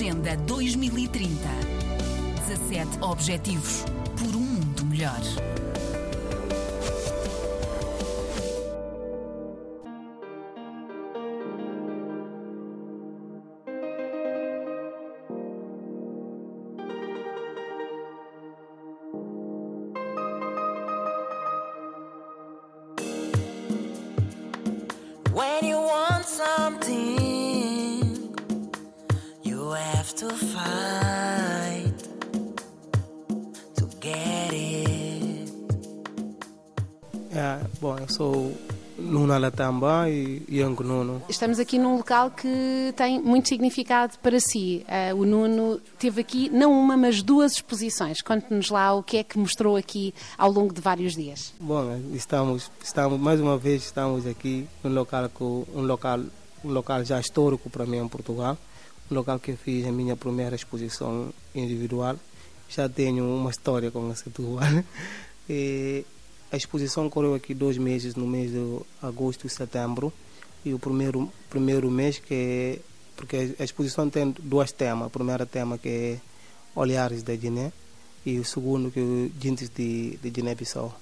Agenda 2030. 17 Objetivos por um mundo melhor. When you want something, sou Nuno Alatamba e Yango Nuno. Estamos aqui num local que tem muito significado para si. Eh, o Nuno teve aqui não uma, mas duas exposições. Conte-nos lá o que é que mostrou aqui ao longo de vários dias. Bom, estamos, estamos mais uma vez estamos aqui num local um local um local já histórico para mim em Portugal, um local que eu fiz a minha primeira exposição individual. Já tenho uma história com esse Setúbal. E a exposição correu aqui dois meses, no mês de agosto e setembro. E o primeiro primeiro mês que é, porque a exposição tem dois temas. O primeiro tema que é olhares da Guiné e o segundo que é Dintes de, de Guiné-Bissau.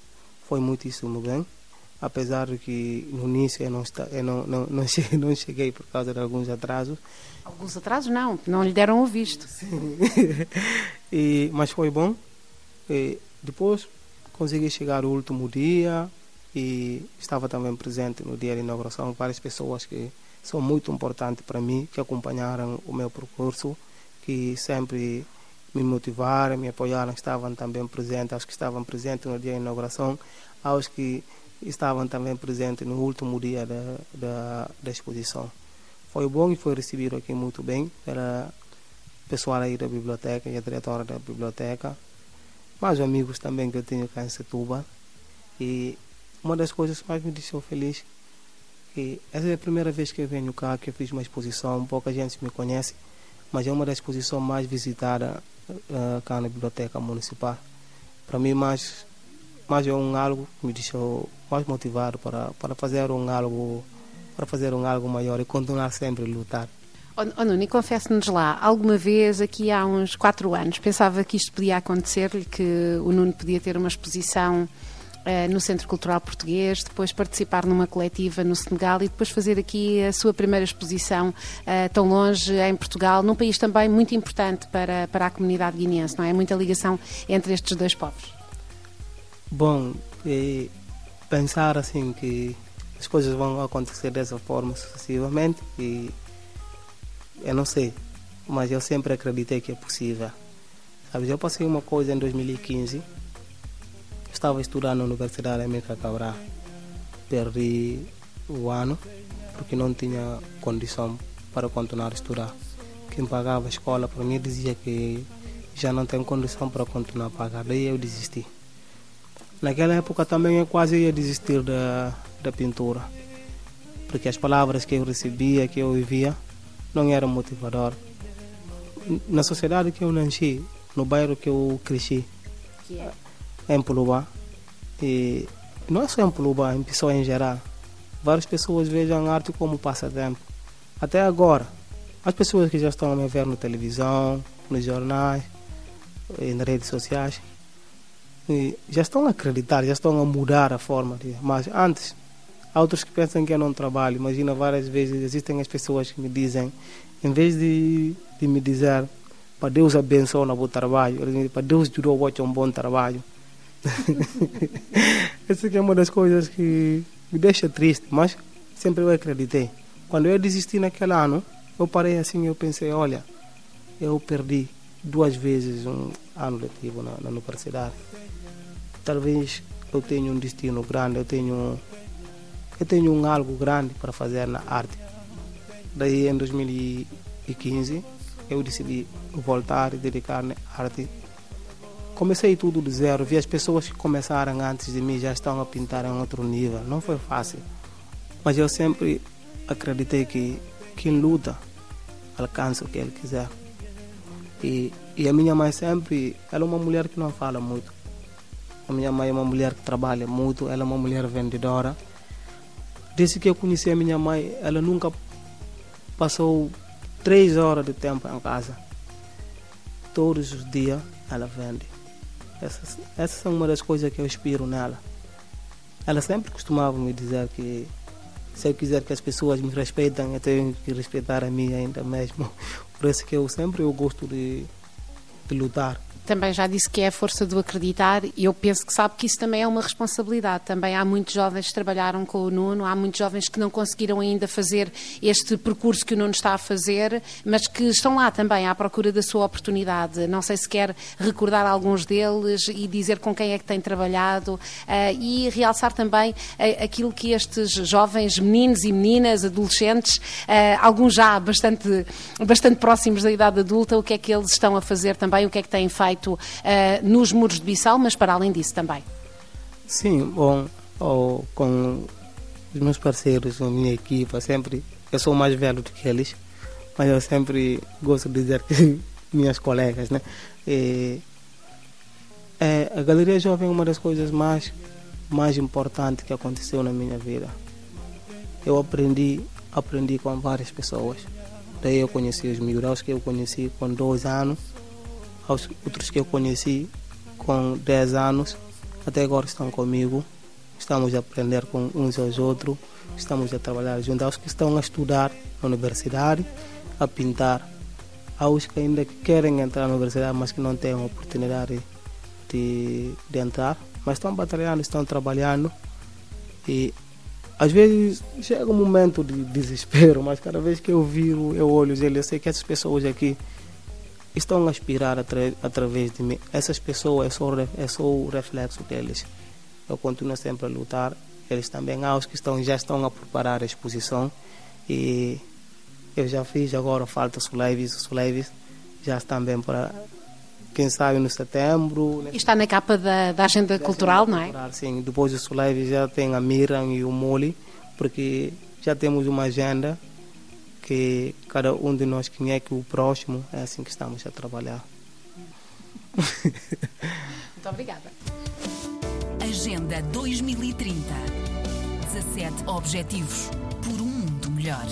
Foi muitíssimo bem, apesar de que no início eu não, está, eu não, não, não, cheguei, não cheguei por causa de alguns atrasos, Alguns atrasos não, não lhe deram o visto. e, mas foi bom. E depois consegui chegar o último dia e estava também presente no dia de inauguração várias pessoas que são muito importantes para mim, que acompanharam o meu percurso, que sempre me motivaram, me apoiaram, estavam também presentes, aos que estavam presentes no dia de inauguração, aos que estavam também presentes no último dia da, da, da exposição. Foi bom e foi recebido aqui muito bem pela pessoal aí da biblioteca e a diretora da biblioteca, mais amigos também que eu tenho cá em Setúbal. E uma das coisas que mais me deixou feliz que essa é a primeira vez que eu venho cá, que eu fiz uma exposição, pouca gente me conhece, mas é uma das exposições mais visitadas uh, cá na biblioteca municipal. Para mim, mais, mais é um algo que me deixou mais motivado para, para fazer um algo para fazer um algo maior e continuar sempre a lutar. Oh, Nuno, e confesse-nos lá, alguma vez, aqui há uns quatro anos, pensava que isto podia acontecer-lhe, que o Nuno podia ter uma exposição eh, no Centro Cultural Português, depois participar numa coletiva no Senegal e depois fazer aqui a sua primeira exposição eh, tão longe em Portugal, num país também muito importante para, para a comunidade guineense, não é? Muita ligação entre estes dois povos. Bom, pensar assim que as coisas vão acontecer dessa forma sucessivamente e eu não sei, mas eu sempre acreditei que é possível. Eu passei uma coisa em 2015, estava estudando na Universidade América Cabral, perdi o ano porque não tinha condição para continuar a estudar. Quem pagava a escola para mim dizia que já não tem condição para continuar a pagar, daí eu desisti. Naquela época também eu quase ia desistir da, da pintura, porque as palavras que eu recebia, que eu ouvia, não eram motivador. Na sociedade que eu nasci, no bairro que eu cresci, Que é? em Pulubá, e não é só em Pulubá, em pessoas em geral, várias pessoas veem a arte como passatempo. Até agora, as pessoas que já estão a me ver na televisão, nos jornais, e nas redes sociais, e já estão a acreditar, já estão a mudar a forma de. Mas antes, há outros que pensam que eu não trabalho. Imagina, várias vezes existem as pessoas que me dizem, em vez de, de me dizer para Deus abençoe o bom trabalho, para Deus jurou o um bom trabalho. Essa é uma das coisas que me deixa triste, mas sempre eu acreditei. Quando eu desisti naquele ano, eu parei assim eu pensei, olha, eu perdi duas vezes um ano letivo na, na universidade. Talvez eu tenha um destino grande, eu tenho, eu tenho um algo grande para fazer na arte. Daí em 2015 eu decidi voltar e dedicar-me à arte. Comecei tudo do zero, vi as pessoas que começaram antes de mim já estão a pintar em outro nível. Não foi fácil, mas eu sempre acreditei que quem luta alcança o que ele quiser. E, e a minha mãe sempre, ela é uma mulher que não fala muito. A minha mãe é uma mulher que trabalha muito, ela é uma mulher vendedora. Desde que eu conheci a minha mãe, ela nunca passou três horas de tempo em casa. todos os dias ela vende. Essas, essas são uma das coisas que eu inspiro nela. Ela sempre costumava me dizer que se eu quiser que as pessoas me respeitem, eu tenho que respeitar a mim ainda mesmo. Por isso que eu sempre eu gosto de, de lutar também já disse que é a força do acreditar e eu penso que sabe que isso também é uma responsabilidade. Também há muitos jovens que trabalharam com o Nuno, há muitos jovens que não conseguiram ainda fazer este percurso que o Nuno está a fazer, mas que estão lá também à procura da sua oportunidade. Não sei se quer recordar alguns deles e dizer com quem é que tem trabalhado uh, e realçar também uh, aquilo que estes jovens meninos e meninas, adolescentes, uh, alguns já bastante, bastante próximos da idade adulta, o que é que eles estão a fazer também, o que é que têm feito feito uh, nos muros de Bissau, mas para além disso também. Sim, bom, oh, com os meus parceiros, a minha equipa, sempre, eu sou mais velho do que eles, mas eu sempre gosto de dizer que minhas colegas, né? E, é, a Galeria Jovem é uma das coisas mais, mais importantes que aconteceu na minha vida. Eu aprendi, aprendi com várias pessoas. Daí eu conheci os miúdos que eu conheci com dois anos aos outros que eu conheci com 10 anos, até agora estão comigo. Estamos a aprender com uns aos outros, estamos a trabalhar juntos. Aos que estão a estudar na universidade, a pintar. Aos que ainda querem entrar na universidade, mas que não têm a oportunidade de, de entrar. Mas estão batalhando, estão trabalhando. E às vezes chega um momento de desespero, mas cada vez que eu viro, eu olho eles, eu sei que essas pessoas aqui estão a aspirar atra através de mim. Essas pessoas é só, é só o reflexo deles. Eu continuo sempre a lutar. Eles também há os que estão, já estão a preparar a exposição e eu já fiz, agora falta os lives, os lives já estão bem para quem sabe no setembro. E está na capa da, da agenda da cultural, agenda não é? Cultural, sim, depois dos lives já tem a Miram e o Moli, porque já temos uma agenda que cada um de nós conhece o próximo, é assim que estamos a trabalhar. Muito obrigada. Agenda 2030. 17 Objetivos por um mundo melhor.